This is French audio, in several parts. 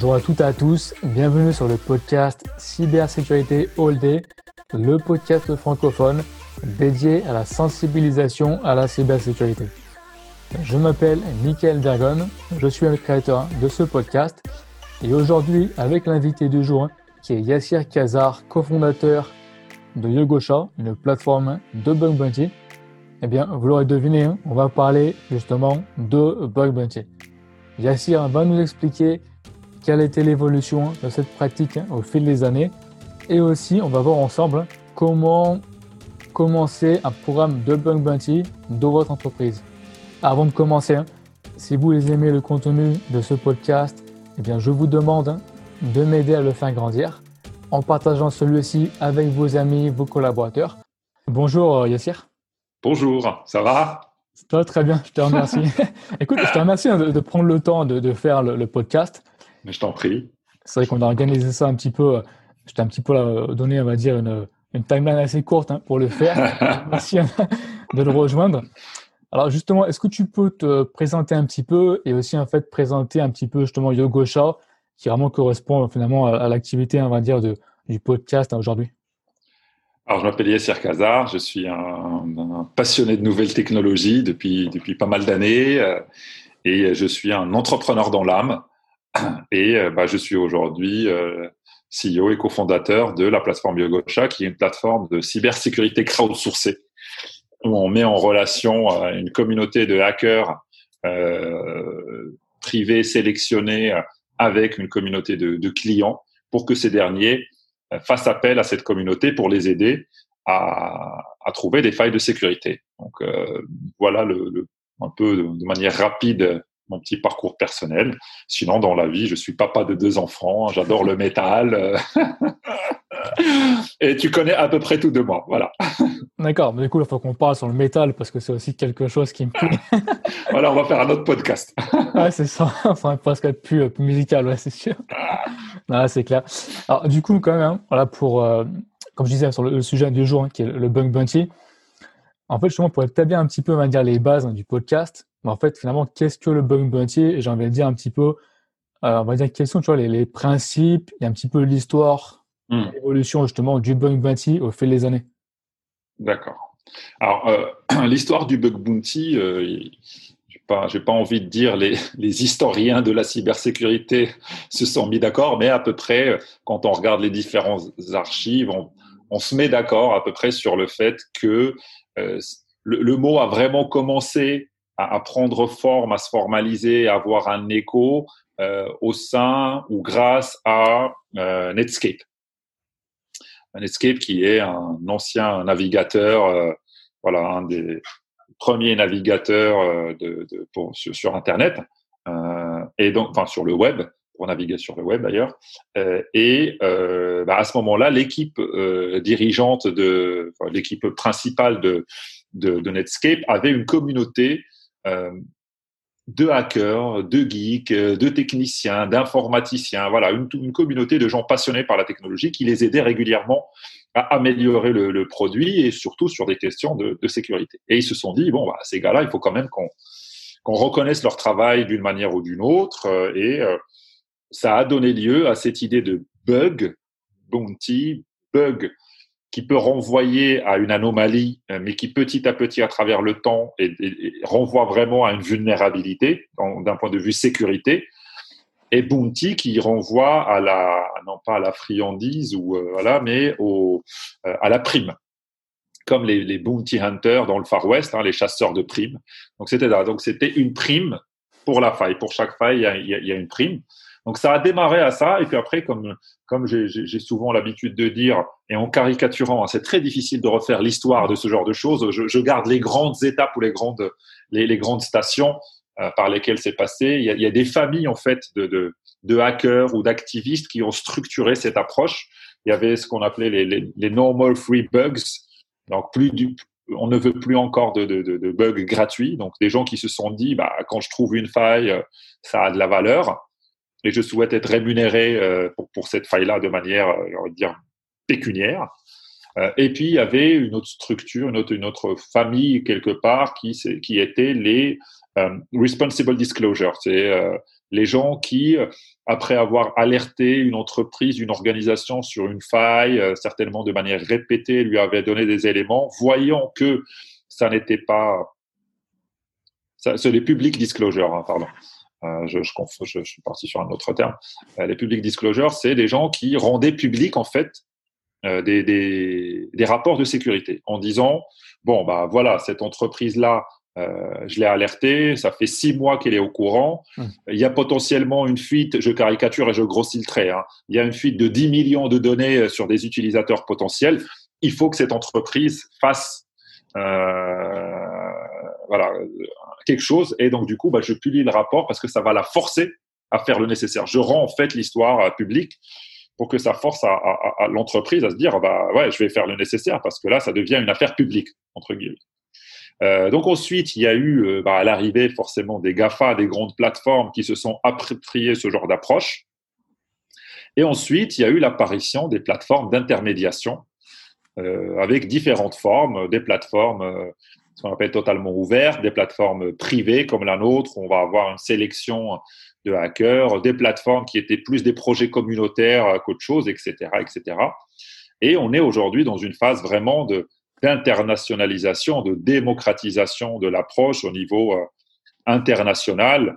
Bonjour à toutes et à tous, bienvenue sur le podcast Cybersécurité All Day, le podcast francophone dédié à la sensibilisation à la cybersécurité. Je m'appelle Michael Dergon, je suis le créateur de ce podcast et aujourd'hui avec l'invité du jour qui est Yassir Kazar, cofondateur de Yogosha, une plateforme de bug bounty. Eh bien, vous l'aurez deviné, on va parler justement de bug bounty. Yassir va nous expliquer quelle était l'évolution de cette pratique hein, au fil des années et aussi on va voir ensemble comment commencer un programme de bug bounty dans votre entreprise. Avant de commencer, hein, si vous aimez le contenu de ce podcast, eh bien je vous demande de m'aider à le faire grandir en partageant celui-ci avec vos amis, vos collaborateurs. Bonjour euh, Yassir. Bonjour, ça va? Ça va très bien, je te remercie. Écoute, je te remercie hein, de, prendre le temps de, faire le, podcast. Mais je t'en prie. C'est vrai qu'on a organisé ça un petit peu, euh, je t'ai un petit peu euh, donné, on va dire, une, timeline assez courte hein, pour le faire. Merci hein, de le rejoindre. Alors justement, est-ce que tu peux te présenter un petit peu et aussi en fait présenter un petit peu justement Yogosha qui vraiment correspond finalement à, l'activité, on va dire, de, du podcast aujourd'hui? Alors, je m'appelle Yasser Kazar, je suis un, passionné de nouvelles technologies depuis, depuis pas mal d'années euh, et je suis un entrepreneur dans l'âme. Et euh, bah, je suis aujourd'hui euh, CEO et cofondateur de la plateforme Yogosha, qui est une plateforme de cybersécurité crowdsourcée, où on met en relation une communauté de hackers privés sélectionnés avec une communauté de, clients pour que ces derniers euh, fassent appel à cette communauté pour les aider à, trouver des failles de sécurité. Donc euh, voilà le, un peu de, manière rapide mon petit parcours personnel. Sinon, dans la vie, je suis papa de deux enfants, j'adore le métal. Et tu connais à peu près tout de moi, voilà. D'accord, mais du coup, il faut qu'on parle sur le métal parce que c'est aussi quelque chose qui me plaît. voilà, on va faire un autre podcast. ouais, c'est ça, va presque être plus, plus musical, ouais, c'est sûr. Ah, c'est clair. Alors, du coup, quand même, hein, voilà, pour, euh, comme je disais, sur le, sujet du jour, hein, qui est le bug bounty, en fait, justement, pour établir un petit peu, on va dire, les bases hein, du podcast, en fait, finalement, qu'est-ce que le bug bounty? Et j'ai envie de dire un petit peu, euh, on va dire, quels sont tu vois, les, les principes et un petit peu l'histoire Hmm. l'évolution justement du bug bounty au fil des années. D'accord. Alors, euh, l'histoire du bug bounty, euh, je n'ai pas, pas, envie de dire les, les, historiens de la cybersécurité se sont mis d'accord, mais à peu près, quand on regarde les différentes archives, on, se met d'accord à peu près sur le fait que euh, le, mot a vraiment commencé à, prendre forme, à se formaliser, à avoir un écho au sein ou grâce à Netscape. Netscape qui est un ancien navigateur, euh, voilà, un des premiers navigateurs euh, de, sur, Internet, euh, et donc, enfin, sur le web, pour naviguer sur le web d'ailleurs. et bah, à ce moment-là, l'équipe dirigeante de, l'équipe principale de, Netscape avait une communauté de hackers, de geeks, de techniciens, d'informaticiens, voilà, une, communauté de gens passionnés par la technologie qui les aidaient régulièrement à améliorer le, produit et surtout sur des questions de, sécurité. Et ils se sont dit, bon, bah, ces gars-là, il faut quand même qu'on reconnaisse leur travail d'une manière ou d'une autre. Euh, et euh, ça a donné lieu à cette idée de bug, bounty, bug qui peut renvoyer à une anomalie, euh, mais qui petit à petit, à travers le temps, renvoie vraiment à une vulnérabilité d'un point de vue sécurité. Et Bounty qui renvoie à la, non pas à la friandise ou euh, voilà, mais au, euh, à la prime, comme les, bounty hunters dans le Far West, hein, les chasseurs de primes. Donc c'était donc c'était une prime pour la faille. Pour chaque faille, il y a une prime. Donc ça a démarré à ça, et puis après, comme, comme j'ai souvent l'habitude de dire, et en caricaturant, hein, c'est très difficile de refaire l'histoire de ce genre de choses, je, garde les grandes étapes ou les grandes, les, grandes stations euh, par lesquelles c'est passé. Il y, a, des familles en fait de, de, hackers ou d'activistes qui ont structuré cette approche. Il y avait ce qu'on appelait les, normal free bugs, donc plus du, on ne veut plus encore de, de, de, bugs gratuits. Donc des gens qui se sont dit, bah, quand je trouve une faille, ça a de la valeur et je souhaite être rémunéré euh, pour, cette faille-là de manière, euh, on va dire, pécuniaire. Euh, et puis, il y avait une autre structure, une autre, famille quelque part qui, était les responsible disclosure. C'est les gens qui, après avoir alerté une entreprise, une organisation sur une faille, certainement de manière répétée, lui avaient donné des éléments, voyant que ça n'était pas... C'est les public disclosures, hein, pardon. Euh, je, je, je, suis parti sur un autre terme. Euh, les public disclosures, c'est des gens qui rendaient public en fait euh, des, des, des, rapports de sécurité en disant bon bah voilà cette entreprise là je l'ai alerté, ça fait six mois qu'elle est au courant. Mmh. Il y a potentiellement une fuite, je caricature et je grossis le trait, hein. il y a une fuite de 10 millions de données sur des utilisateurs potentiels. Il faut que cette entreprise fasse euh, voilà, quelque chose. Et donc, du coup, bah, je publie le rapport parce que ça va la forcer à faire le nécessaire. Je rends en fait l'histoire euh, publique pour que ça force à, l'entreprise à se dire, bah ouais, je vais faire le nécessaire parce que là, ça devient une affaire publique entre guillemets. Euh, donc ensuite, il y a eu euh, bah, à l'arrivée forcément des GAFA, des grandes plateformes qui se sont appropriées ce genre d'approche. Et ensuite, il y a eu l'apparition des plateformes d'intermédiation euh, avec différentes formes, des plateformes euh, ce qu'on appelle totalement ouvertes, des plateformes privées comme la nôtre, on va avoir une sélection de hackers, des plateformes qui étaient plus des projets communautaires qu'autre chose, etc., etc. Et on est aujourd'hui dans une phase vraiment de d'internationalisation, de démocratisation de l'approche au niveau euh, international,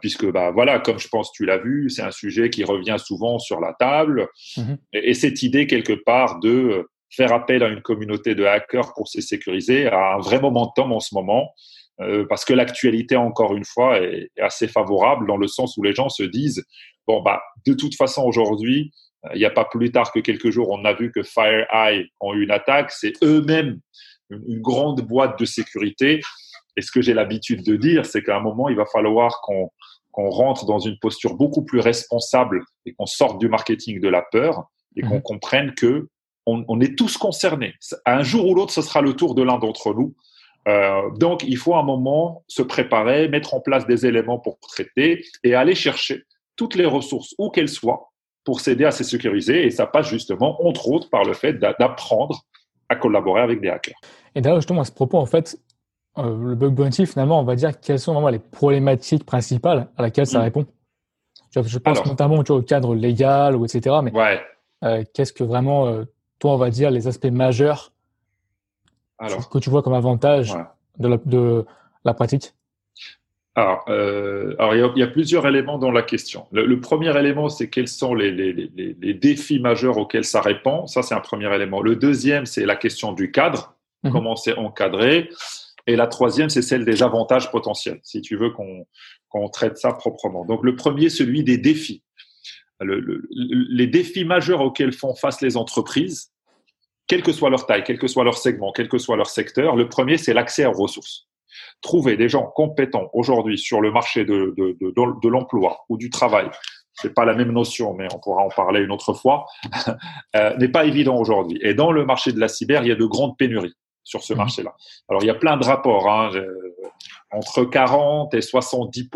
puisque bah voilà, comme je pense tu l'as vu, c'est un sujet qui revient souvent sur la table, mmh et, et, cette idée quelque part de faire appel à une communauté de hackers pour se sécuriser a un vrai momentum en ce moment, euh, parce que l'actualité, encore une fois, est, assez favorable dans le sens où les gens se disent, bon, bah, de toute façon, aujourd'hui, euh, il n'y a pas plus tard que quelques jours, on a vu que FireEye ont eu une attaque. C'est eux-mêmes une, grande boîte de sécurité. Et ce que j'ai l'habitude de dire, c'est qu'à un moment, il va falloir qu'on qu'on rentre dans une posture beaucoup plus responsable et qu'on sorte du marketing de la peur et qu'on mmh. comprenne que on, est tous concernés. Un jour ou l'autre, ce sera le tour de l'un d'entre nous. Euh, donc, il faut un moment se préparer, mettre en place des éléments pour traiter et aller chercher toutes les ressources, où qu'elles soient, pour s'aider à se sécuriser. Et ça passe justement, entre autres, par le fait d'apprendre à collaborer avec des hackers. Et d'ailleurs, justement, à ce propos, en fait, euh, le bug bounty, finalement, on va dire quelles sont vraiment les problématiques principales à laquelle ça mm. répond? Je pense notamment au cadre légal ou etc. Mais euh, qu'est-ce que vraiment toi, on va dire, les aspects majeurs alors, que tu vois comme avantage de, la, pratique? Alors, euh, il, y a, plusieurs éléments dans la question. Le, premier élément, c'est quels sont les, défis majeurs auxquels ça répond. Ça, c'est un premier élément. Le deuxième, c'est la question du cadre, mhm. comment c'est encadré. Et la troisième, c'est celle des avantages potentiels, si tu veux qu'on traite ça proprement. Donc, le premier, celui des défis les défis majeurs auxquels font face les entreprises, quelle que soit leur taille, quel que soit leur segment, quel que soit leur secteur, le premier, c'est l'accès aux ressources. Trouver des gens compétents aujourd'hui sur le marché de, de, de, l'emploi ou du travail, c'est pas la même notion, mais on pourra en parler une autre fois, euh, n'est pas évident aujourd'hui. Et dans le marché de la cyber, il y a de grandes pénuries sur ce mmh. marché-là. Alors, il y a plein de rapports. Hein, entre 40 et 70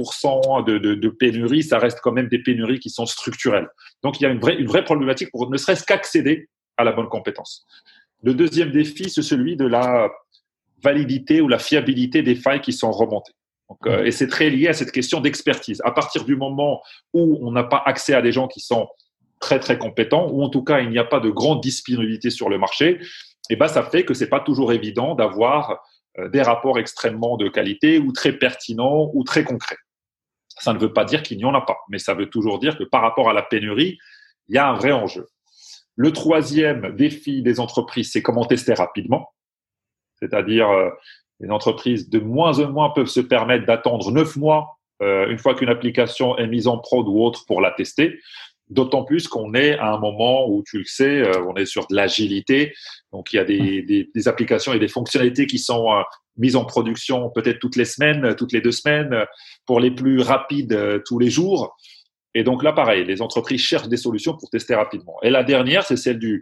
de, de, de pénuries, ça reste quand même des pénuries qui sont structurelles. Donc, il y a une vraie, une vraie problématique pour ne serait-ce qu'accéder à la bonne compétence. Le deuxième défi, c'est celui de la validité ou la fiabilité des failles qui sont remontées. Donc, euh, et c'est très lié à cette question d'expertise. À partir du moment où on n'a pas accès à des gens qui sont très très compétents, ou en tout cas il n'y a pas de grande disponibilité sur le marché, et eh ben ça fait que c'est pas toujours évident d'avoir euh, des rapports extrêmement de qualité ou très pertinents ou très concrets. Ça ne veut pas dire qu'il n'y en a pas, mais ça veut toujours dire que par rapport à la pénurie, il y a un vrai enjeu. Le troisième défi des entreprises, c'est comment tester rapidement. C'est-à-dire, euh, les entreprises de moins en moins peuvent se permettre d'attendre neuf mois euh, une fois qu'une application est mise en prod ou autre pour la tester. D'autant plus qu'on est à un moment où, tu le sais, euh, on est sur de l'agilité. Donc, il y a des, des, applications et des fonctionnalités qui sont euh, mises en production peut-être toutes les semaines, toutes les deux semaines, pour les plus rapides tous les jours. Et donc là, pareil, les entreprises cherchent des solutions pour tester rapidement. Et la dernière, c'est celle du,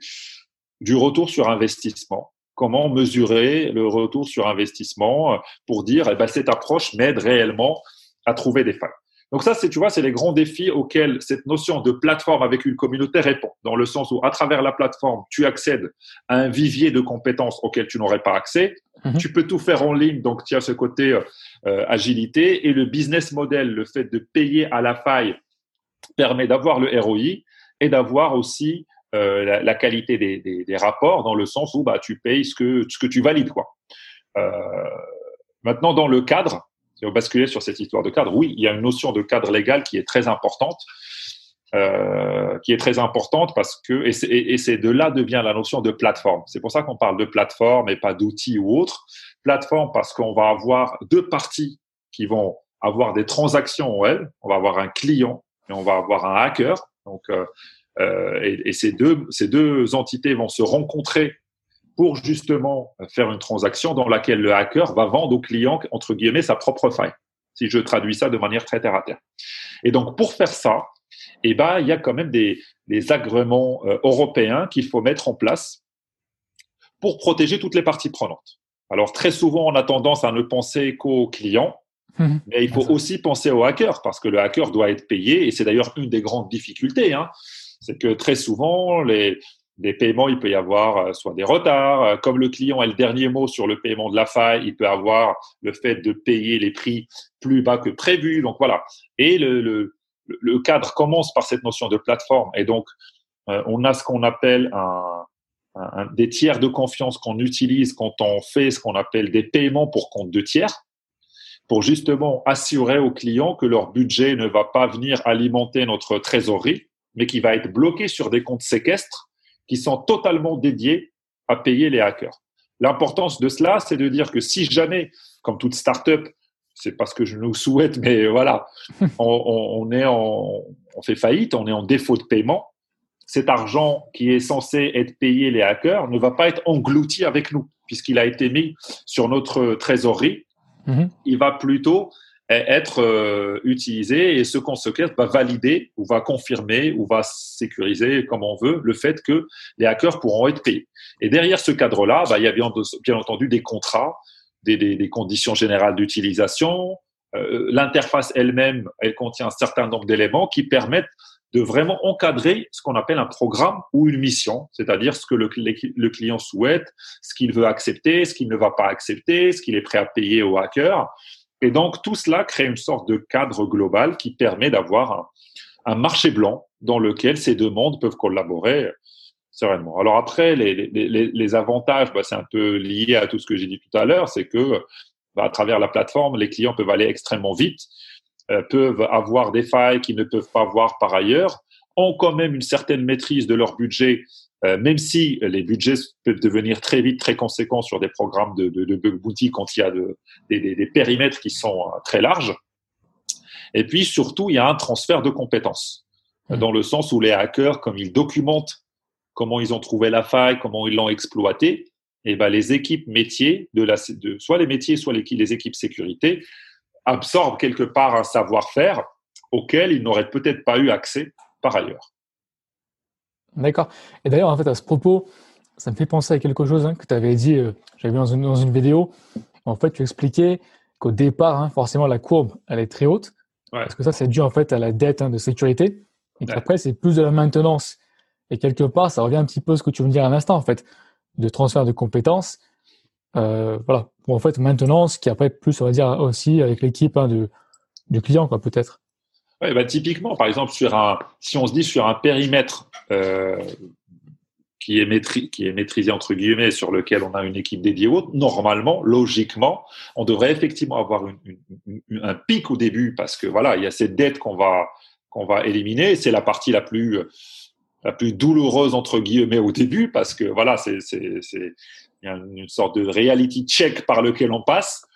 du retour sur investissement. Comment mesurer le retour sur investissement pour dire, eh ben, cette approche m'aide réellement à trouver des failles. Donc ça, c'est tu vois, c'est les grands défis auxquels cette notion de plateforme avec une communauté répond, dans le sens où à travers la plateforme, tu accèdes à un vivier de compétences auxquelles tu n'aurais pas accès. Mhm. Tu peux tout faire en ligne, donc tu as ce côté euh, agilité et le business model, le fait de payer à la faille, permet d'avoir le ROI et d'avoir aussi euh, la, qualité des, rapports dans le sens où bah, tu payes ce que, ce que tu valides. Quoi. Euh, maintenant, dans le cadre, si on basculer sur cette histoire de cadre, oui, il y a une notion de cadre légal qui est très importante. Euh, qui est très importante parce que et c'est de là devient la notion de plateforme. C'est pour ça qu'on parle de plateforme et pas d'outils ou autre. Plateforme parce qu'on va avoir deux parties qui vont avoir des transactions en elles. On va avoir un client on va avoir un hacker. Donc euh, euh, et, ces deux ces deux entités vont se rencontrer pour justement faire une transaction dans laquelle le hacker va vendre au client, entre guillemets, sa propre faille, si je traduis ça de manière très terre à terre. Et donc, pour faire ça, eh ben, il y a quand même des, des agréments euh, européens qu'il faut mettre en place pour protéger toutes les parties prenantes. Alors, très souvent, on a tendance à ne penser qu'au client, mmh. mais il faut aussi penser au hacker, parce que le hacker doit être payé, et c'est d'ailleurs une des grandes difficultés. Hein, c'est que très souvent, les, des paiements, il peut y avoir euh, soit des retards, euh, comme le client a le dernier mot sur le paiement de la faille, il peut avoir le fait de payer les prix plus bas que prévu. Donc voilà. Et le, le, le cadre commence par cette notion de plateforme. Et donc, euh, on a ce qu'on appelle un, un, des tiers de confiance qu'on utilise quand on fait ce qu'on appelle des paiements pour compte de tiers, pour justement assurer aux clients que leur budget ne va pas venir alimenter notre trésorerie, mais qui va être bloqué sur des comptes séquestres qui sont totalement dédiés à payer les hackers. L'importance de cela, c'est de dire que si jamais, comme toute startup, c'est pas ce que je nous souhaite, mais voilà, on, est en, on fait faillite, on est en défaut de paiement. Cet argent qui est censé être payé les hackers ne va pas être englouti avec nous, puisqu'il a été mis sur notre trésorerie. Mhm. Il va plutôt être euh, utilisé et ce qu'on se va valider ou va confirmer ou va sécuriser, comme on veut, le fait que les hackers pourront être payés. Et derrière ce cadre-là, bah, il y a bien, entendu des contrats, des conditions générales d'utilisation. Euh, L'interface elle-même, elle contient un certain nombre d'éléments qui permettent de vraiment encadrer ce qu'on appelle un programme ou une mission, c'est-à-dire ce que le, client souhaite, ce qu'il veut accepter, ce qu'il ne va pas accepter, ce qu'il est prêt à payer au hacker. Et donc, tout cela crée une sorte de cadre global qui permet d'avoir un, marché blanc dans lequel ces deux mondes peuvent collaborer sereinement. Alors après, les, avantages, bah, c'est un peu lié à tout ce que j'ai dit tout à l'heure, c'est que bah, à travers la plateforme, les clients peuvent aller extrêmement vite, euh, peuvent avoir des failles qu'ils ne peuvent pas voir par ailleurs, ont quand même une certaine maîtrise de leur budget euh, même si les budgets peuvent devenir très vite très conséquents sur des programmes de, de, de bug bounty quand il y a de, des, des, périmètres qui sont euh, très larges. Et puis surtout, il y a un transfert de compétences, mmh. dans le sens où les hackers, comme ils documentent comment ils ont trouvé la faille, comment ils l'ont exploité, et eh ben les équipes métiers, de la, de, soit les métiers, soit les, les équipes sécurité, absorbent quelque part un savoir-faire auquel ils n'auraient peut-être pas eu accès par ailleurs. D'accord. Et d'ailleurs, en fait, à ce propos, ça me fait penser à quelque chose hein, que tu avais dit, euh, j'avais vu dans une, dans une, vidéo. En fait, tu expliquais qu'au départ, hein, forcément, la courbe, elle est très haute. Parce que ça, c'est dû en fait à la dette hein, de sécurité. Et après, c'est plus de la maintenance. Et quelque part, ça revient un petit peu à ce que tu veux me dire à l'instant, en fait, de transfert de compétences. Euh, voilà, pour en fait maintenance, qui après plus, on va dire aussi avec l'équipe hein, du client, quoi, peut-être. Bah, typiquement, par exemple, sur un, si on se dit sur un périmètre euh, qui, est qui est maîtrisé entre guillemets, sur lequel on a une équipe dédiée haute, normalement, logiquement, on devrait effectivement avoir un pic au début parce que voilà, il y a cette dette qu'on va va éliminer. C'est la partie la plus la plus douloureuse entre guillemets au début parce que voilà, c'est il y a une sorte de reality check par lequel on passe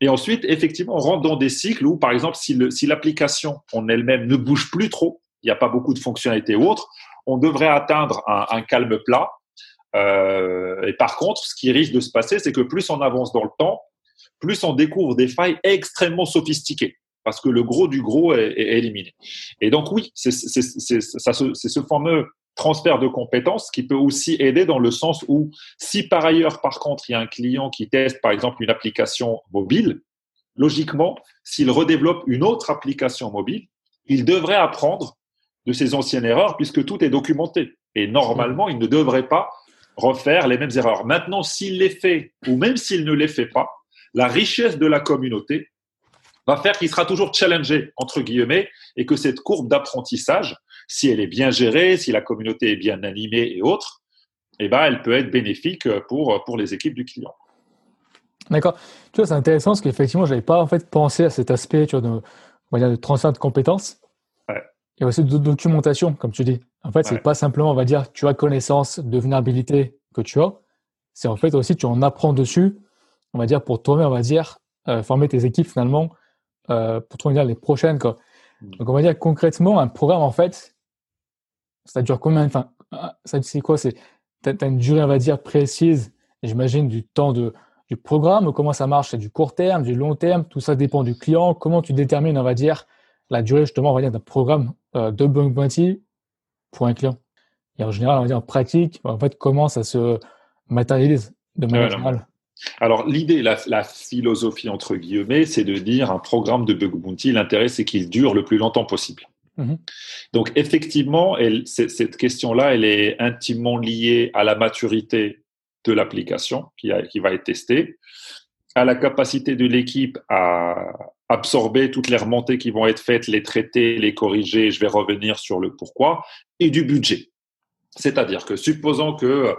et ensuite, effectivement, on rentre dans des cycles où, par exemple, si l'application en elle-même ne bouge plus trop, il n'y a pas beaucoup de fonctionnalités ou autres, on devrait atteindre un, calme plat. Euh, et par contre, ce qui risque de se passer, c'est que plus on avance dans le temps, plus on découvre des failles extrêmement sophistiquées, parce que le gros du gros est, est éliminé. Et donc oui, c'est ce fameux transfert de compétences qui peut aussi aider dans le sens où si par ailleurs, par contre, il y a un client qui teste, par exemple, une application mobile, logiquement, s'il redéveloppe une autre application mobile, il devrait apprendre de ses anciennes erreurs puisque tout est documenté. Et normalement, il ne devrait pas refaire les mêmes erreurs. Maintenant, s'il les fait ou même s'il ne les fait pas, la richesse de la communauté va faire qu'il sera toujours challengé, entre guillemets, et que cette courbe d'apprentissage, si elle est bien gérée, si la communauté est bien animée et autres, eh ben, elle peut être bénéfique pour, pour les équipes du client. D'accord. Tu vois, c'est intéressant parce qu'effectivement, je n'avais pas en fait pensé à cet aspect tu vois, de, on de transfert de compétences. Et aussi de documentation, comme tu dis. En fait, c'est pas simplement, on va dire, tu as connaissance de vulnérabilité que tu as. C'est en fait aussi, tu en apprends dessus, on va dire, pour toi-même, on va dire, euh, former tes équipes finalement euh, pour trouver les prochaines. Quoi. Mm. Donc, on va dire concrètement, un programme, en fait, ça dure combien Enfin, ça c'est quoi C'est tu as, une durée, on va dire, précise, j'imagine, du temps de, du programme, comment ça marche? C'est du court terme, du long terme, tout ça dépend du client. Comment tu détermines, on va dire, la durée justement, on va dire, d'un programme euh, de Bug Bounty pour un client? Et en général, on va dire en pratique, en fait, comment ça se matérialise de manière générale? alors l'idée, la, philosophie entre guillemets, c'est de dire un programme de bug bounty, l'intérêt c'est qu'il dure le plus longtemps possible. Mmh Donc effectivement, cette question-là, elle est intimement liée à la maturité de l'application qui, va être testée, à la capacité de l'équipe à absorber toutes les remontées qui vont être faites, les traiter, les corriger, je vais revenir sur le pourquoi, et du budget. C'est-à-dire que supposons que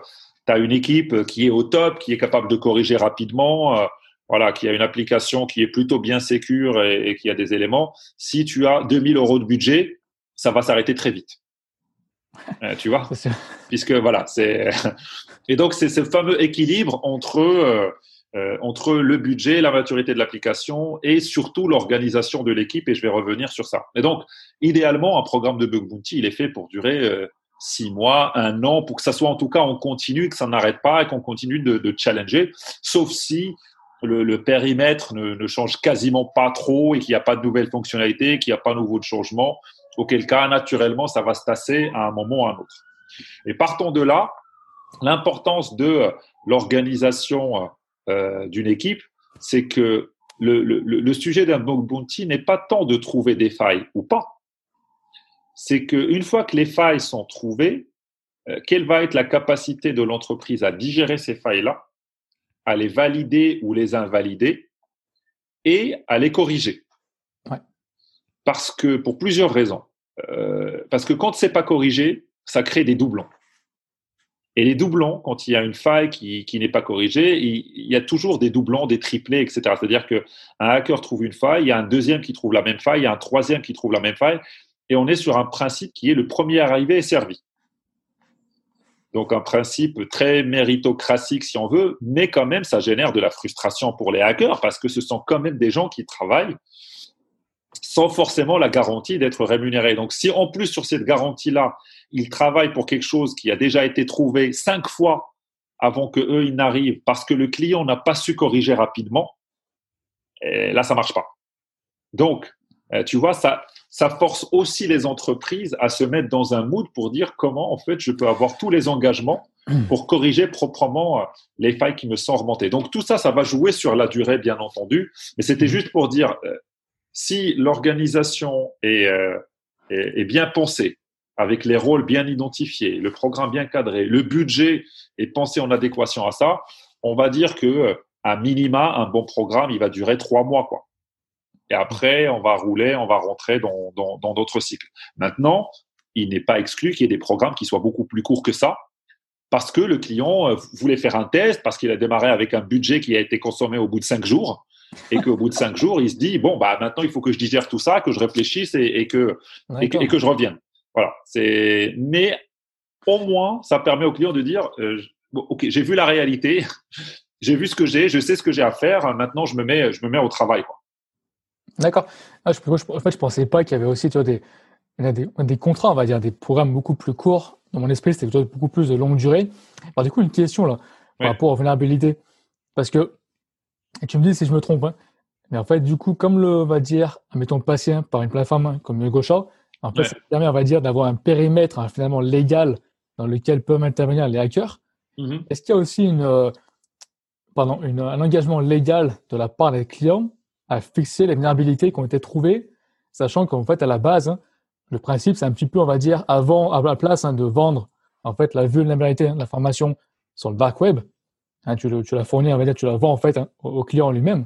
tu as une équipe qui est au top, qui est capable de corriger rapidement, euh, voilà, qui a une application qui est plutôt bien sécure et, et qui a des éléments, si tu as 2000 euros de budget, ça va s'arrêter très vite. Euh, tu vois? Puisque voilà, c'est. Et donc, c'est ce fameux équilibre entre, euh, euh, entre le budget, la maturité de l'application et surtout l'organisation de l'équipe. Et je vais revenir sur ça. Et donc, idéalement, un programme de Bug Bounty, il est fait pour durer six mois, un an, pour que ça soit en tout cas on continue, que ça n'arrête pas et qu'on continue de, de, challenger, sauf si le, le périmètre ne, ne, change quasiment pas trop et qu'il n'y a pas de nouvelles fonctionnalités, qu'il n'y a pas nouveau de changement auquel cas, naturellement, ça va se tasser à un moment ou à un autre. Et partons de là, l'importance de l'organisation euh, d'une équipe, c'est que le, le, sujet d'un bug bounty n'est pas tant de trouver des failles ou pas. C'est qu'une fois que les failles sont trouvées, euh, quelle va être la capacité de l'entreprise à digérer ces failles-là, à les valider ou les invalider et à les corriger. Parce que, pour plusieurs raisons. Euh, parce que quand c'est pas corrigé, ça crée des doublons. Et les doublons, quand il y a une faille qui, qui n'est pas corrigée, il, y a toujours des doublons, des triplés, etc. C'est-à-dire qu'un hacker trouve une faille, il y a un deuxième qui trouve la même faille, il y a un troisième qui trouve la même faille, et on est sur un principe qui est le premier arrivé est servi. Donc un principe très méritocratique si on veut, mais quand même ça génère de la frustration pour les hackers parce que ce sont quand même des gens qui travaillent sans forcément la garantie d'être rémunéré. Donc, si en plus sur cette garantie-là, ils travaillent pour quelque chose qui a déjà été trouvé cinq fois avant que eux ils n'arrivent parce que le client n'a pas su corriger rapidement, et là ça marche pas. Donc, euh, tu vois, ça, ça force aussi les entreprises à se mettre dans un mood pour dire comment en fait je peux avoir tous les engagements pour corriger proprement euh, les failles qui me sont remontées. Donc tout ça, ça va jouer sur la durée, bien entendu. Mais c'était mmh. juste pour dire, euh, si l'organisation euh, est, est, bien pensée, avec les rôles bien identifiés, le programme bien cadré, le budget est pensé en adéquation à ça, on va dire que à minima, un bon programme, il va durer trois mois, quoi. Et après, on va rouler, on va rentrer dans d'autres dans, cycles. Maintenant, il n'est pas exclu qu'il y ait des programmes qui soient beaucoup plus courts que ça, parce que le client euh, voulait faire un test, parce qu'il a démarré avec un budget qui a été consommé au bout de cinq jours et qu'au bout de cinq jours, il se dit bon bah maintenant il faut que je digère tout ça, que je réfléchisse et, que, et que, je revienne. Voilà. C'est mais au moins ça permet au client de dire euh, ok j'ai vu la réalité, j'ai vu ce que j'ai, je sais ce que j'ai à faire. Maintenant je me mets je me mets au travail. D'accord. Ah, je, en fait je pensais pas qu'il y avait aussi tu vois, des, des, des contrats on va dire des programmes beaucoup plus courts. Dans mon esprit c'était beaucoup plus de longue durée. Alors du coup une question là par rapport aux vulnérabilités parce que et tu me dis si je me trompe, hein. mais en fait, du coup, comme le va dire, mettons, patient par une plateforme hein, comme Gosha, en fait, ça permet, on va dire, d'avoir un périmètre hein, finalement légal dans lequel peuvent intervenir les hackers. Mm-hmm. Est-ce qu'il y a aussi une, euh, pardon, une, un engagement légal de la part des clients à fixer les vulnérabilités qui ont été trouvées, sachant qu'en fait, à la base, hein, le principe, c'est un petit peu, on va dire, avant, à la place hein, de vendre en fait la vulnérabilité de l'information sur le dark web, hein, tu, tu, la fournis, on va dire, tu la vends en fait au, client lui-même.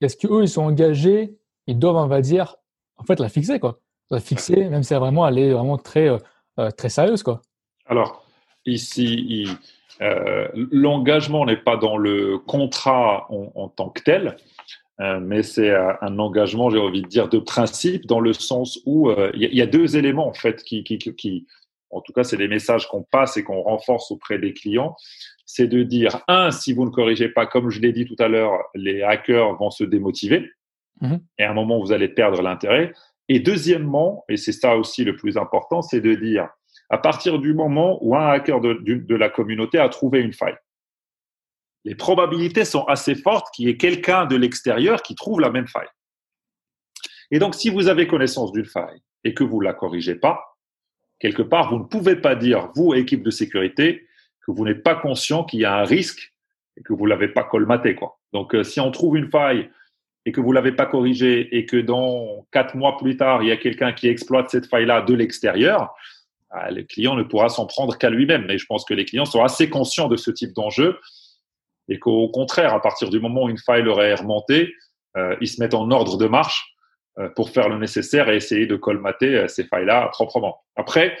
Est-ce qu'eux, ils sont engagés, ils doivent, on va dire, en fait, la fixer, quoi. La fixer, même si elle, vraiment, elle est vraiment très, euh, euh, très sérieuse, quoi. Alors, ici, euh, l'engagement n'est pas dans le contrat en, tant que tel, euh, mais c'est un engagement, j'ai envie de dire, de principe, dans le sens où euh, il y, a deux éléments en fait qui, qui, qui en tout cas, c'est des messages qu'on passe et qu'on renforce auprès des clients. C'est de dire, un, si vous ne corrigez pas, comme je l'ai dit tout à l'heure, les hackers vont se démotiver mmh et à un moment, vous allez perdre l'intérêt. Et deuxièmement, et c'est ça aussi le plus important, c'est de dire, à partir du moment où un hacker de, la communauté a trouvé une faille. Les probabilités sont assez fortes qu'il y ait quelqu'un de l'extérieur qui trouve la même faille. Et donc, si vous avez connaissance d'une faille et que vous ne la corrigez pas, quelque part, vous ne pouvez pas dire, vous, équipe de sécurité, que vous n'êtes pas conscient qu'il y a un risque et que vous ne l'avez pas colmaté. Quoi. Donc, euh, si on trouve une faille et que vous ne l'avez pas corrigée et que dans quatre mois plus tard, il y a quelqu'un qui exploite cette faille-là de l'extérieur, ah, le client ne pourra s'en prendre qu'à lui-même. Mais je pense que les clients sont assez conscients de ce type d'enjeu et qu'au contraire, à partir du moment où une faille leur est remontée, euh, ils se mettent en ordre de marche euh, pour faire le nécessaire et essayer de colmater euh, ces failles-là proprement. Après,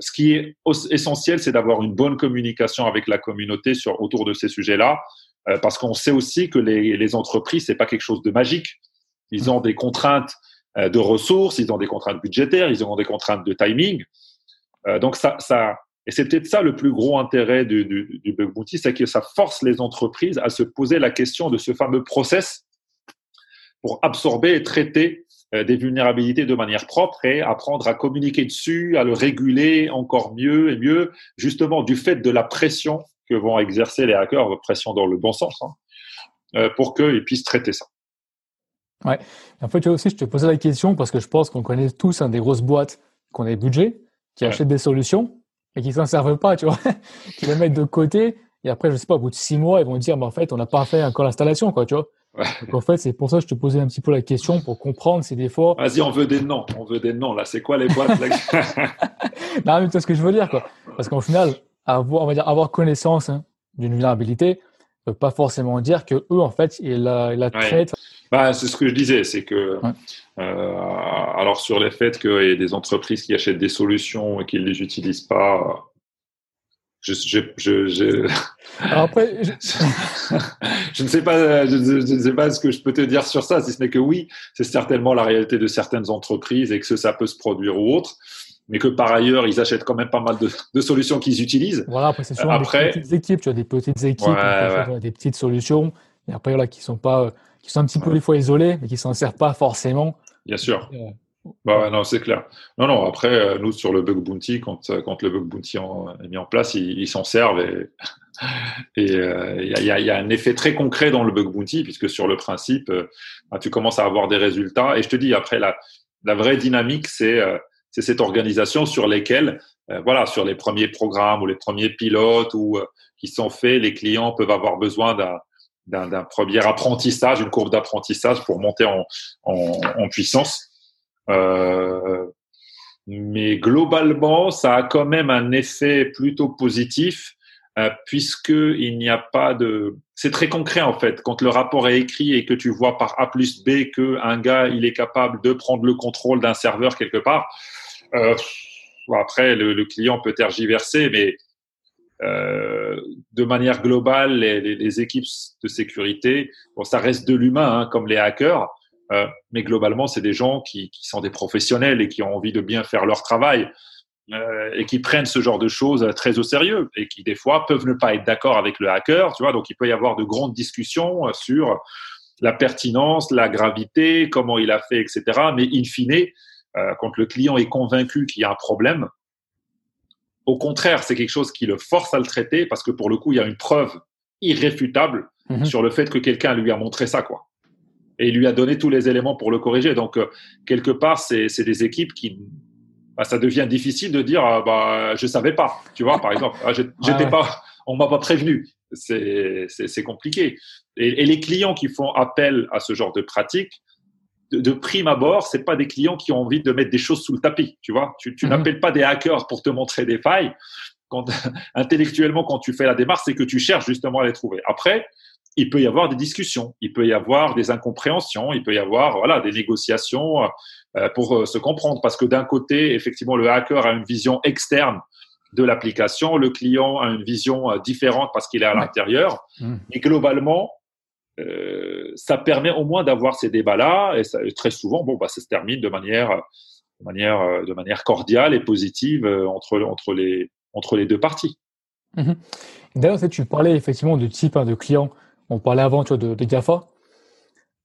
ce qui est essentiel, c'est d'avoir une bonne communication avec la communauté autour de ces sujets-là, parce qu'on sait aussi que les, les entreprises, c'est pas quelque chose de magique. Ils ont des contraintes de ressources, ils ont des contraintes budgétaires, ils ont des contraintes de timing. Donc ça et c'est peut-être ça le plus gros intérêt du, du, du bug bounty, c'est que ça force les entreprises à se poser la question de ce fameux process pour absorber et traiter euh, des vulnérabilités de manière propre et apprendre à communiquer dessus, à le réguler encore mieux et mieux, justement du fait de la pression que vont exercer les hackers, pression dans le bon sens, hein, pour qu'ils puissent traiter ça. Ouais. En fait, tu vois aussi, je te posais la question parce que je pense qu'on connaît tous hein, des grosses boîtes qui ont des budgets, qui achètent des solutions et qui s'en servent pas, tu vois, qui les mettent de côté. Et après, je sais pas, au bout de six mois, ils vont dire, mais en fait, on n'a pas fait encore l'installation, quoi, tu vois. Donc, en fait, c'est pour ça que je te posais un petit peu la question pour comprendre ces défauts. Vas-y, on veut des noms. On veut des noms, là. C'est quoi les boîtes Non, mais tu vois ce que je veux dire, quoi. Parce qu'au final, avoir, on va dire, avoir connaissance hein, d'une vulnérabilité ne veut pas forcément dire que eux, en fait, ils la, la traitent. Bah, c'est ce que je disais, c'est que euh, alors sur les faits qu'il y ait des entreprises qui achètent des solutions et qui ne les utilisent pas, je, je, je, après, je... ne sais pas, je, ne sais pas ce que je peux te dire sur ça, si ce n'est que oui, c'est certainement la réalité de certaines entreprises et que ça peut se produire ou autre mais que par ailleurs, ils achètent quand même pas mal de, de solutions qu'ils utilisent. Voilà, après, c'est souvent après... des petites équipes, tu as des petites équipes, des petites solutions, et après, là, qui sont pas, qui sont un petit peu des fois isolés, mais qui s'en servent pas forcément. Bien sûr. Euh, bah non, c'est clair. Non, non, après, euh, nous, sur le bug bounty, quand, euh, quand le bug bounty est mis en place, ils s'en servent et il y, a, y, a, un effet très concret dans le bug bounty, puisque sur le principe, bah, tu commences à avoir des résultats. Et je te dis, après, la, la vraie dynamique, c'est c'est cette organisation sur lesquelles, voilà, sur les premiers programmes ou les premiers pilotes ou qui sont faits, les clients peuvent avoir besoin d'un d'un premier apprentissage, une courbe d'apprentissage pour monter en, en, en puissance. Euh, mais globalement, ça a quand même un effet plutôt positif euh, puisque il n'y a pas de. C'est très concret en fait. Quand le rapport est écrit et que tu vois par A plus B que un gars il est capable de prendre le contrôle d'un serveur quelque part. Euh, après, le, le, client peut tergiverser, mais euh, de manière globale, les, équipes de sécurité, bon, ça reste de l'humain, hein, comme les hackers, euh, mais globalement, c'est des gens qui, sont des professionnels et qui ont envie de bien faire leur travail euh, et qui prennent ce genre de choses très au sérieux et qui, des fois, peuvent ne pas être d'accord avec le hacker, tu vois. Donc, il peut y avoir de grandes discussions sur la pertinence, la gravité, comment il a fait, etc. Mais in fine, quand le client est convaincu qu'il y a un problème, au contraire, c'est quelque chose qui le force à le traiter parce que pour le coup, il y a une preuve irréfutable mhm. sur le fait que quelqu'un lui a montré ça, quoi. Et il lui a donné tous les éléments pour le corriger. Donc, euh, quelque part, c'est des équipes qui. Bah, ça devient difficile de dire ah, bah, je savais pas, tu vois, par exemple. Ah, j'étais pas, on m'a pas prévenu. C'est compliqué. et, les clients qui font appel à ce genre de pratique, de, prime abord, c'est pas des clients qui ont envie de mettre des choses sous le tapis. Tu vois, tu, tu mhm. n'appelles pas des hackers pour te montrer des failles. Quand, intellectuellement, quand tu fais la démarche, c'est que tu cherches justement à les trouver. Après, il peut y avoir des discussions, il peut y avoir des incompréhensions, il peut y avoir voilà des négociations euh, pour euh, se comprendre. Parce que d'un côté, effectivement, le hacker a une vision externe de l'application, le client a une vision euh, différente parce qu'il est à l'intérieur. Mmh. Mais globalement, ça permet au moins d'avoir ces débats-là et, ça, très souvent, bon, bah, ça se termine de manière, de manière, de manière cordiale et positive entre, entre, les, entre les deux parties. Mmh D'ailleurs, tu parlais effectivement de type hein, de client on parlait avant tu vois, de, GAFA.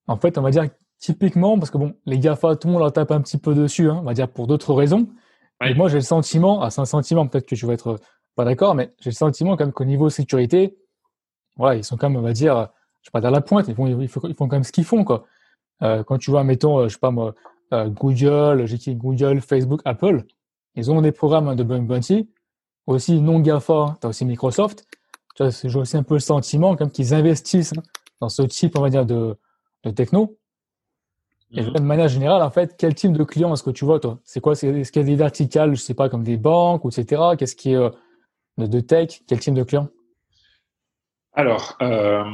En fait, on va dire typiquement, parce que bon, les GAFA, tout le monde leur tape un petit peu dessus, hein, on va dire pour d'autres raisons. Et moi, j'ai le sentiment, ah, c'est un sentiment, peut-être que tu vas être pas d'accord, mais j'ai le sentiment quand même qu'au niveau sécurité, voilà, ils sont quand même, on va dire, je sais pas dire la pointe, ils font, ils font, quand même ce qu'ils font, quoi. Euh, quand tu vois, mettons, euh, je sais pas moi, euh, Google, j'ai Google, Facebook, Apple, ils ont des programmes de Bug Bounty. Aussi, non GAFA, tu as aussi Microsoft j'ai aussi un peu le sentiment qu'ils investissent hein, dans ce type, on va dire, de, techno. Et mhm. de manière générale, en fait, quel type de client est-ce que tu vois, toi? C'est quoi Est-ce qu'il y a des verticales, je sais pas, comme des banques, etc. Qu'est-ce qui est euh, de tech? Quel type de client? Alors, euh,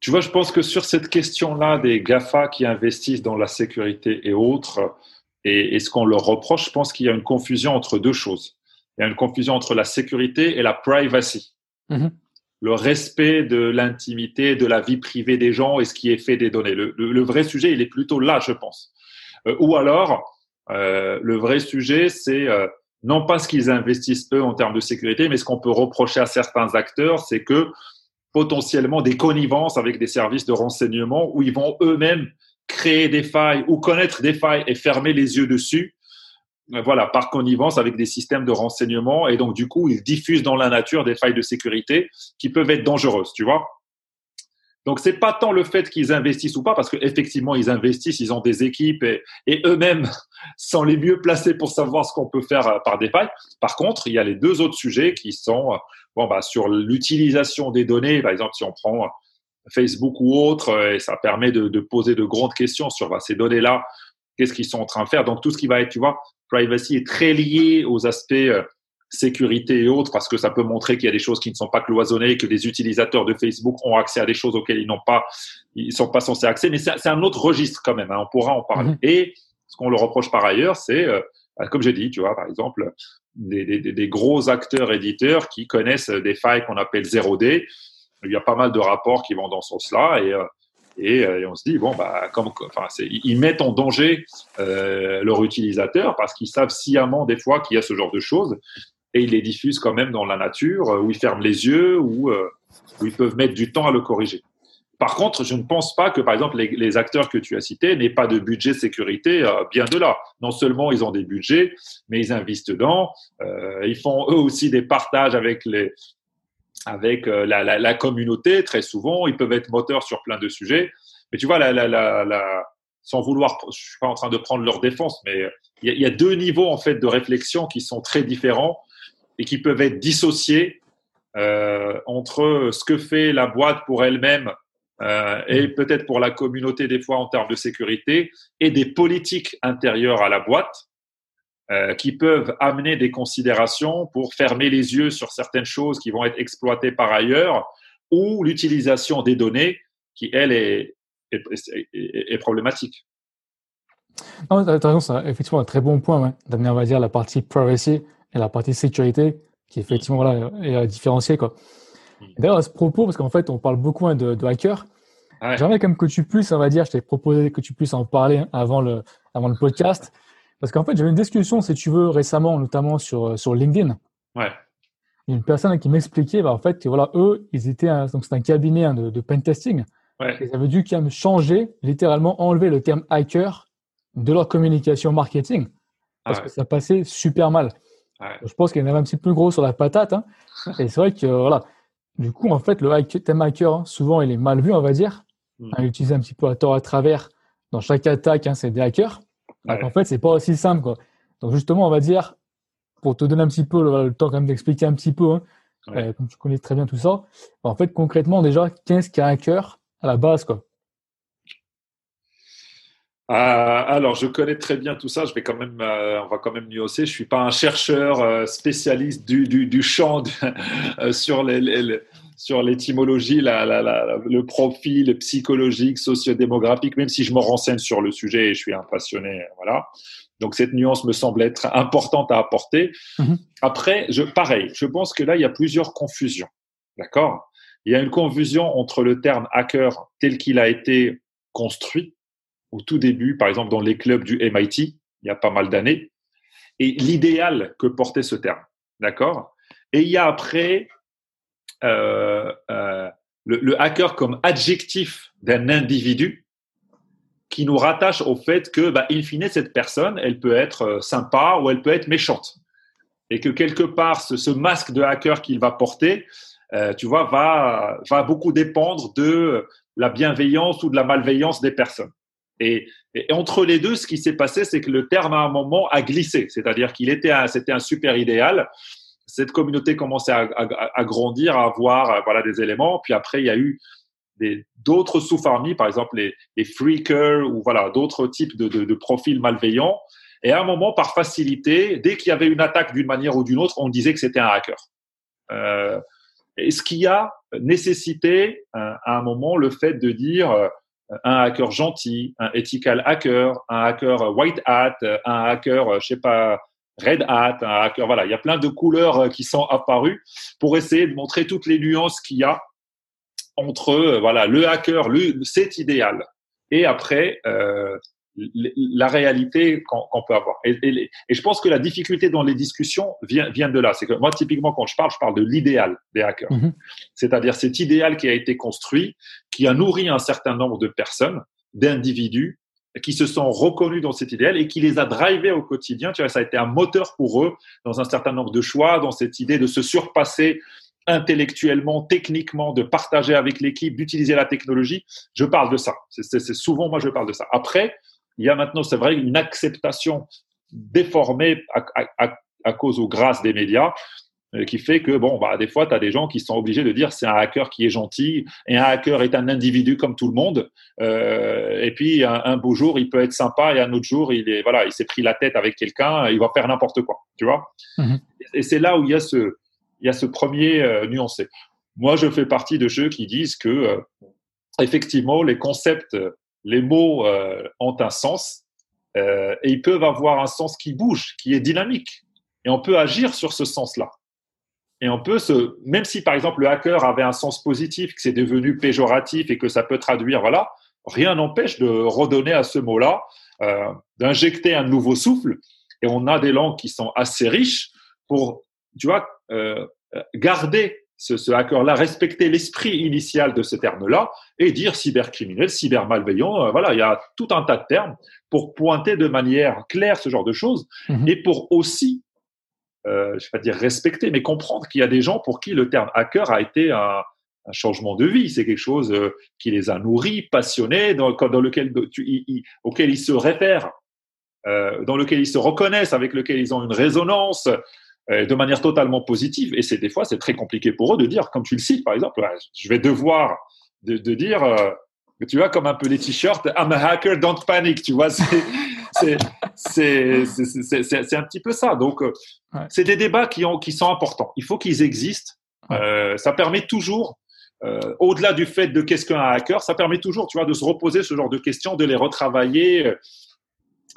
tu vois, je pense que sur cette question-là des GAFA qui investissent dans la sécurité et autres, et, ce qu'on leur reproche, je pense qu'il y a une confusion entre deux choses. Il y a une confusion entre la sécurité et la privacy. Mhm. Le respect de l'intimité, de la vie privée des gens et ce qui est fait des données. Le, vrai sujet, il est plutôt là, je pense. Euh, ou alors, euh, le vrai sujet, c'est euh, non pas ce qu'ils investissent eux en termes de sécurité, mais ce qu'on peut reprocher à certains acteurs, c'est que potentiellement des connivences avec des services de renseignement où ils vont eux-mêmes créer des failles ou connaître des failles et fermer les yeux dessus euh, voilà, par connivence avec des systèmes de renseignement. Et donc, du coup, ils diffusent dans la nature des failles de sécurité qui peuvent être dangereuses, tu vois. Donc, c'est pas tant le fait qu'ils investissent ou pas, parce qu'effectivement, ils investissent, ils ont des équipes et, eux-mêmes sont les mieux placés pour savoir ce qu'on peut faire euh, par des failles. Par contre, il y a les deux autres sujets qui sont, euh, bon, bah, sur l'utilisation des données. Par exemple, si on prend Facebook ou autre, et ça permet de, poser de grandes questions sur bah, ces données-là, qu'est-ce qu'ils sont en train de faire. Donc, tout ce qui va être, tu vois, privacy est très lié aux aspects euh, sécurité et autres, parce que ça peut montrer qu'il y a des choses qui ne sont pas cloisonnées, que des utilisateurs de Facebook ont accès à des choses auxquelles ils n'ont pas, ils sont pas censés accéder. Mais c'est un autre registre quand même. Hein, on pourra en parler. Mm-hmm. Et ce qu'on leur reproche par ailleurs, c'est, euh, comme j'ai dit, tu vois, par exemple, des, des, des, gros acteurs éditeurs qui connaissent des failles qu'on appelle 0D. Il y a pas mal de rapports qui vont dans ce sens-là et euh, euh, et, on se dit, bon, bah, comme, enfin, ils mettent en danger euh, leurs utilisateurs parce qu'ils savent sciemment des fois qu'il y a ce genre de choses et ils les diffusent quand même dans la nature euh, où ils ferment les yeux ou où, ils peuvent mettre du temps à le corriger. Par contre, je ne pense pas que, par exemple, les, acteurs que tu as cités n'aient pas de budget sécurité, bien de là. Non seulement ils ont des budgets, mais ils investissent dedans. ils font eux aussi des partages avec les, avec euh, la, communauté, très souvent. Ils peuvent être moteurs sur plein de sujets. Mais tu vois, sans vouloir, je suis pas en train de prendre leur défense, mais il y, a deux niveaux en fait de réflexion qui sont très différents et qui peuvent être dissociés euh, entre ce que fait la boîte pour elle-même euh, et peut-être pour la communauté des fois en termes de sécurité et des politiques intérieures à la boîte euh, qui peuvent amener des considérations pour fermer les yeux sur certaines choses qui vont être exploitées par ailleurs ou l'utilisation des données qui, elle, est, problématique. Non, tu c'est effectivement un très bon point d'amener, on va dire, la partie privacy et la partie sécurité qui, effectivement, voilà, est à différencier. Quoi. D'ailleurs, à ce propos, parce qu'en fait, on parle beaucoup hein, de, de hackers, j'aimerais quand même que tu puisses, on va dire, je t'ai proposé que tu puisses en parler hein, avant, le, avant le podcast. Parce qu'en fait, j'avais une discussion, si tu veux, récemment, notamment sur, euh, sur LinkedIn. Ouais. Une personne qui m'expliquait, bah, en fait, que voilà, eux, ils étaient, donc c'est un cabinet hein, de, de pen testing. Ouais. Ils avaient dû quand même changer, littéralement enlever le terme hacker de leur communication marketing. Parce ah que ça passait super mal. Ouais. Je pense qu'il y en avait un petit peu gros sur la patate. Hein. Et c'est vrai que, voilà. Du coup, en fait, le thème hacker, hein, souvent, il est mal vu, on va dire. Hmm. Hein, utilisé un petit peu à tort à travers. Dans chaque attaque, hein, c'est des hackers. Donc, en fait, c'est pas aussi simple. Quoi. Donc, justement, on va dire, pour te donner un petit peu le, temps quand même d'expliquer un petit peu, hein, euh, comme tu connais très bien tout ça, en fait, concrètement, déjà, qu'est-ce qu'un hacker à la base, quoi? Euh, alors, je connais très bien tout ça. Je vais quand même, euh, on va quand même nuancer. Je suis pas un chercheur euh, spécialiste du, du, du champ sur les, sur l'étymologie, la, la, la, le profil psychologique, sociodémographique. Même si je me renseigne sur le sujet et je suis un passionné, voilà. Donc cette nuance me semble être importante à apporter. Mm-hmm. Après, je, pareil, je pense que là il y a plusieurs confusions. D'accord? Il y a une confusion entre le terme hacker tel qu'il a été construit au tout début, par exemple dans les clubs du MIT, il y a pas mal d'années, et l'idéal que portait ce terme. D'accord? Et il y a après euh, euh, le, hacker comme adjectif d'un individu qui nous rattache au fait que, bah, in fine, cette personne, elle peut être euh, sympa ou elle peut être méchante. Et que quelque part, ce, masque de hacker qu'il va porter, tu vois, va beaucoup dépendre de la bienveillance ou de la malveillance des personnes. Et, entre les deux, ce qui s'est passé, c'est que le terme à un moment a glissé, c'est-à-dire qu'il était, c'était un super idéal. Cette communauté commençait à, grandir, à avoir euh, voilà des éléments. Puis après, il y a eu d'autres sous-familles, par exemple les, les freakers ou voilà d'autres types de, profils malveillants. Et à un moment, par facilité, dès qu'il y avait une attaque d'une manière ou d'une autre, on disait que c'était un hacker. Euh, et ce qui a nécessité euh, à un moment le fait de dire euh, un hacker gentil, un ethical hacker, un hacker white hat, un hacker, je sais pas, red hat, un hacker, voilà, il y a plein de couleurs euh, qui sont apparues pour essayer de montrer toutes les nuances qu'il y a entre, euh, voilà, le hacker, le, c'est idéal. Et après, euh, la réalité qu'on peut avoir. Et, je pense que la difficulté dans les discussions vient, vient de là. C'est que moi, typiquement, quand je parle, je parle de l'idéal des hackers. Mm-hmm. C'est-à-dire cet idéal qui a été construit, qui a nourri un certain nombre de personnes, d'individus, qui se sont reconnus dans cet idéal et qui les a drivés au quotidien. Tu vois, ça a été un moteur pour eux dans un certain nombre de choix, dans cette idée de se surpasser intellectuellement, techniquement, de partager avec l'équipe, d'utiliser la technologie. Je parle de ça. C'est souvent, moi, je parle de ça. Après, il y a maintenant, c'est vrai, une acceptation déformée à, cause ou grâce des médias euh, qui fait que, bon, bah, des fois, tu as des gens qui sont obligés de dire c'est un hacker qui est gentil et un hacker est un individu comme tout le monde. Euh, et puis, un, beau jour, il peut être sympa et un autre jour, il est voilà, il s'est pris la tête avec quelqu'un, il va faire n'importe quoi, tu vois? Mm-hmm. Et c'est là où il y a ce, il y a ce premier euh, nuancé. Moi, je fais partie de ceux qui disent que, effectivement, les concepts les mots euh, ont un sens euh, et ils peuvent avoir un sens qui bouge, qui est dynamique. Et on peut agir sur ce sens-là. Et on peut même si par exemple le hacker avait un sens positif, que c'est devenu péjoratif et que ça peut traduire, voilà, rien n'empêche de redonner à ce mot-là, euh, d'injecter un nouveau souffle. Et on a des langues qui sont assez riches pour, tu vois, garder ce, hacker-là respecter l'esprit initial de ce terme-là et dire cybercriminel, cybermalveillant. Euh, voilà, il y a tout un tas de termes pour pointer de manière claire ce genre de choses mhm. et pour aussi, euh, je vais pas dire respecter, mais comprendre qu'il y a des gens pour qui le terme hacker a été un, changement de vie. C'est quelque chose euh, qui les a nourris, passionnés, dans, dans lequel, auquel ils se réfèrent, euh, dans lequel ils se reconnaissent, avec lequel ils ont une résonance. Euh, de manière totalement positive. Et c'est des fois, c'est très compliqué pour eux de dire, comme tu le cites, par exemple, je vais devoir de, de dire, euh, tu vois, comme un peu les t-shirts, I'm a hacker, don't panic, tu vois, c'est un petit peu ça. Donc, euh, c'est des débats qui, ont, qui sont importants. Il faut qu'ils existent. Euh, ça permet toujours, au-delà du fait de qu'est-ce qu'un hacker, ça permet toujours, tu vois, de se reposer ce genre de questions, de les retravailler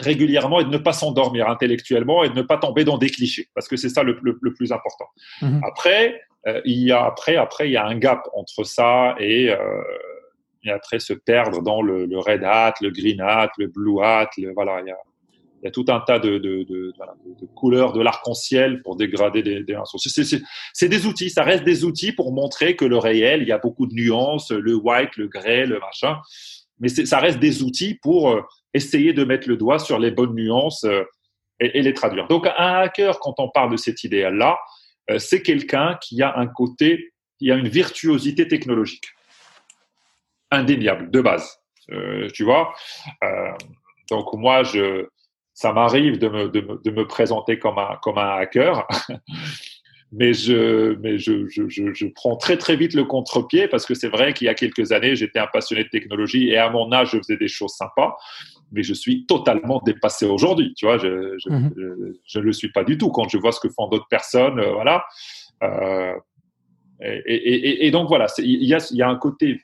régulièrement et de ne pas s'endormir intellectuellement et de ne pas tomber dans des clichés, parce que c'est ça le, plus important. Mhm. Après, euh, il y a après, après, il y a un gap entre ça et, euh, et après se perdre dans le, red hat, le green hat, le blue hat, voilà, il y a, il y a tout un tas de, de, de, de couleurs de l'arc-en-ciel pour dégrader des, des C'est des outils, ça reste des outils pour montrer que le réel, il y a beaucoup de nuances, le white, le grey, le machin, mais ça reste des outils pour euh, essayer de mettre le doigt sur les bonnes nuances euh, et, les traduire. Donc un hacker, quand on parle de cet idéal-là, euh, c'est quelqu'un qui a un côté, qui a une virtuosité technologique indéniable de base. Tu vois. donc moi, ça m'arrive de me, présenter comme un hacker. mais je, mais je, je, je, prends très très vite le contre-pied parce que c'est vrai qu'il y a quelques années, j'étais un passionné de technologie et à mon âge, je faisais des choses sympas, mais je suis totalement dépassé aujourd'hui. Tu vois, je, je, mhm. je, ne le suis pas du tout quand je vois ce que font d'autres personnes. Euh, voilà. Euh, et, et, et, donc voilà, il y a, y a un côté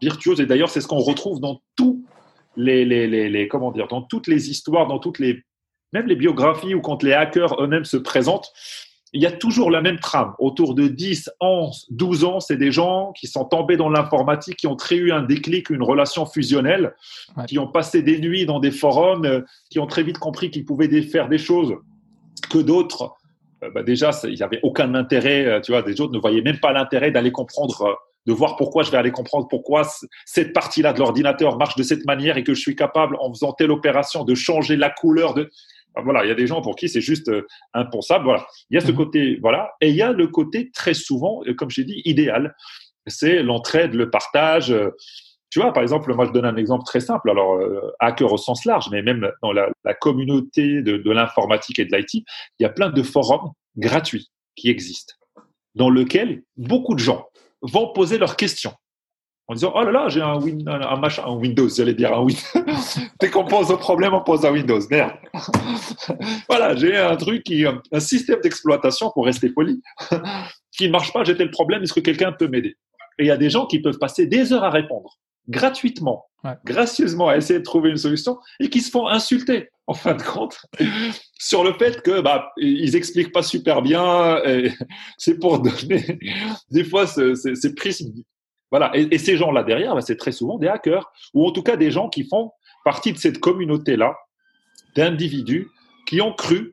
virtuose et d'ailleurs c'est ce qu'on retrouve dans tous les, les, les, les, comment dire, dans toutes les histoires, dans toutes les même les biographies ou quand les hackers eux-mêmes se présentent il y a toujours la même trame. Autour de 10, 11, 12 ans, c'est des gens qui sont tombés dans l'informatique, qui ont créé un déclic, une relation fusionnelle, qui ont passé des nuits dans des forums, euh, qui ont très vite compris qu'ils pouvaient faire des choses que d'autres, euh, bah déjà, il n'y avait aucun intérêt, euh, tu vois, des autres ne voyaient même pas l'intérêt d'aller comprendre, de voir pourquoi je vais aller comprendre pourquoi cette partie-là de l'ordinateur marche de cette manière et que je suis capable, en faisant telle opération, de changer la couleur de voilà, il y a des gens pour qui c'est juste euh, impensable. Voilà, il y a ce mhm. côté, voilà, et il y a le côté très souvent, euh, comme j'ai dit, idéal. C'est l'entraide, le partage. Euh, tu vois, par exemple, moi je donne un exemple très simple. Alors, hacker au sens large, mais même dans la, communauté de, de l'informatique et de l'IT, il y a plein de forums gratuits qui existent, dans lesquels beaucoup de gens vont poser leurs questions en disant oh là là j'ai un, win, un, machin un Windows j'allais dire un Windows dès qu'on pose au problème on pose un Windows merde. Voilà j'ai un truc qui un système d'exploitation pour rester poli qui ne marche pas j'ai tel problème est-ce que quelqu'un peut m'aider? Et il y a des gens qui peuvent passer des heures à répondre gratuitement gracieusement à essayer de trouver une solution et qui se font insulter en fin de compte sur le fait que bah ils expliquent pas super bien c'est pour donner des fois c'est pris voilà. Et, ces gens-là derrière, bah, c'est très souvent des hackers, ou en tout cas des gens qui font partie de cette communauté-là d'individus qui ont cru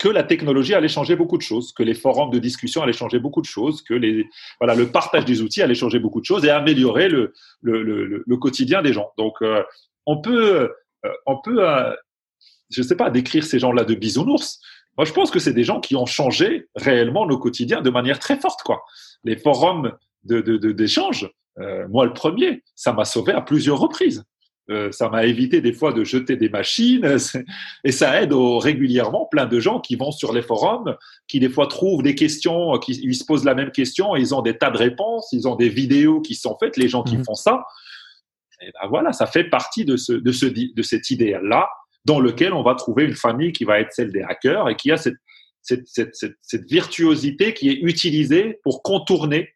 que la technologie allait changer beaucoup de choses, que les forums de discussion allaient changer beaucoup de choses, que les, voilà, le partage des outils allait changer beaucoup de choses et améliorer le, le, le, le quotidien des gens. Donc, euh, on peut, euh, on peut euh, je ne sais pas, décrire ces gens-là de bisounours. Moi, je pense que c'est des gens qui ont changé réellement nos quotidiens de manière très forte. Quoi. Les forums d'échange. De, de, euh, moi, le premier, ça m'a sauvé à plusieurs reprises. Euh, ça m'a évité des fois de jeter des machines et ça aide régulièrement plein de gens qui vont sur les forums, qui des fois trouvent des questions, qui ils se posent la même question, ils ont des tas de réponses, ils ont des vidéos qui sont faites, les gens qui mmh. font ça. Et ben voilà, ça fait partie de, ce, de, ce, de cet idéal-là dans lequel on va trouver une famille qui va être celle des hackers et qui a cette, cette, cette, cette virtuosité qui est utilisée pour contourner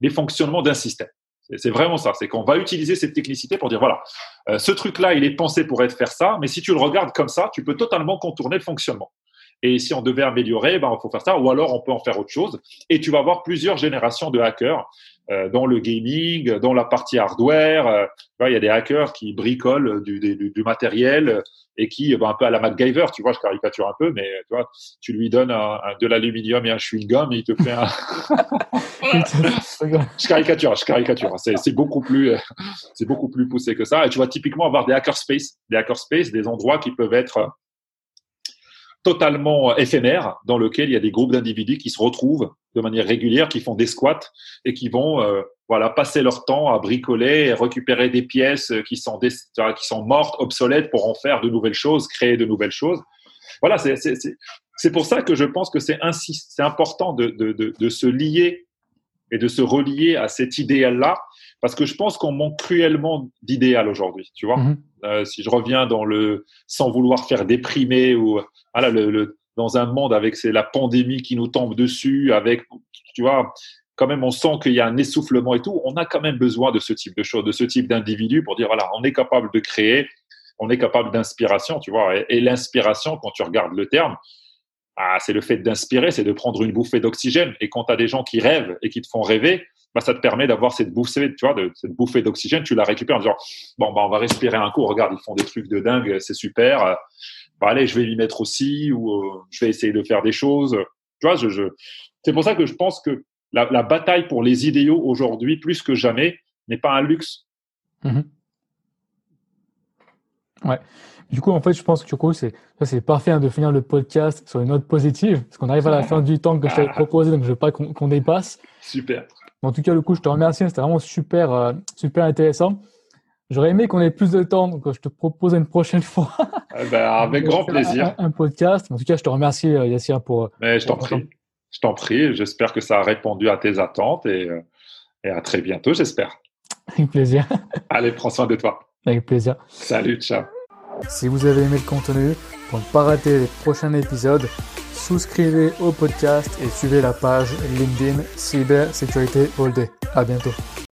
les fonctionnements d'un système. C'est vraiment ça. C'est qu'on va utiliser cette technicité pour dire voilà, euh, ce truc-là, il est pensé pour être faire ça, mais si tu le regardes comme ça, tu peux totalement contourner le fonctionnement. Et si on devait améliorer, ben, il faut faire ça, ou alors on peut en faire autre chose. Et tu vas avoir plusieurs générations de hackers euh, dans le gaming, dans la partie hardware. Euh, il y a des hackers qui bricolent du, du, du matériel et qui, ben, un peu à la MacGyver, tu vois, je caricature un peu, mais tu vois, tu lui donnes un, de l'aluminium et un chewing-gum et il te fait un. je caricature, je caricature. C'est beaucoup plus, c'est beaucoup plus poussé que ça. Et tu vas typiquement avoir des hackerspace, des hackerspace, des endroits qui peuvent être totalement éphémère dans lequel il y a des groupes d'individus qui se retrouvent de manière régulière, qui font des squats et qui vont euh, voilà passer leur temps à bricoler et récupérer des pièces qui sont des, qui sont mortes, obsolètes pour en faire de nouvelles choses, créer de nouvelles choses. Voilà, c'est pour ça que je pense que c'est c'est important de, de, de, de se lier et de se relier à cet idéal-là, parce que je pense qu'on manque cruellement d'idéal aujourd'hui, tu vois. Mm-hmm. Euh, si je reviens dans le sans vouloir faire déprimer ou voilà le, dans un monde avec c'est la pandémie qui nous tombe dessus, avec tu vois quand même on sent qu'il y a un essoufflement et tout. On a quand même besoin de ce type de choses, de ce type d'individu pour dire voilà on est capable de créer, on est capable d'inspiration, tu vois. Et, l'inspiration quand tu regardes le terme, ah, c'est le fait d'inspirer, c'est de prendre une bouffée d'oxygène. Et quand tu as des gens qui rêvent et qui te font rêver, bah, ça te permet d'avoir cette bouffée, tu vois, de, cette bouffée d'oxygène. Tu la récupères en disant, bon, bah, on va respirer un coup. Regarde, ils font des trucs de dingue, c'est super. Bah, allez, je vais m'y mettre aussi, ou euh, je vais essayer de faire des choses. Tu vois, je, je... c'est pour ça que je pense que la, la bataille pour les idéaux aujourd'hui, plus que jamais, n'est pas un luxe. Mmh ouais. Du coup, en fait, je pense que c'est, c'est parfait hein, de finir le podcast sur une note positive, parce qu'on arrive à la fin du temps que je t'avais proposé, donc je veux pas qu'on, dépasse. Super. En tout cas, le coup, je te remercie. C'était vraiment super, euh, super intéressant. J'aurais aimé qu'on ait plus de temps, donc je te propose une prochaine fois. Eh ben, avec grand plaisir. Un, podcast. En tout cas, je te remercie, euh, Yassir, pour. Mais je t'en prie. Je t'en prie. J'espère que ça a répondu à tes attentes et, et à très bientôt, j'espère. Avec plaisir. Allez, prends soin de toi. Avec plaisir. Salut, ciao. Si vous avez aimé le contenu, pour ne pas rater les prochains épisodes, souscrivez au podcast et suivez la page LinkedIn Cybersécurité All Day. À bientôt.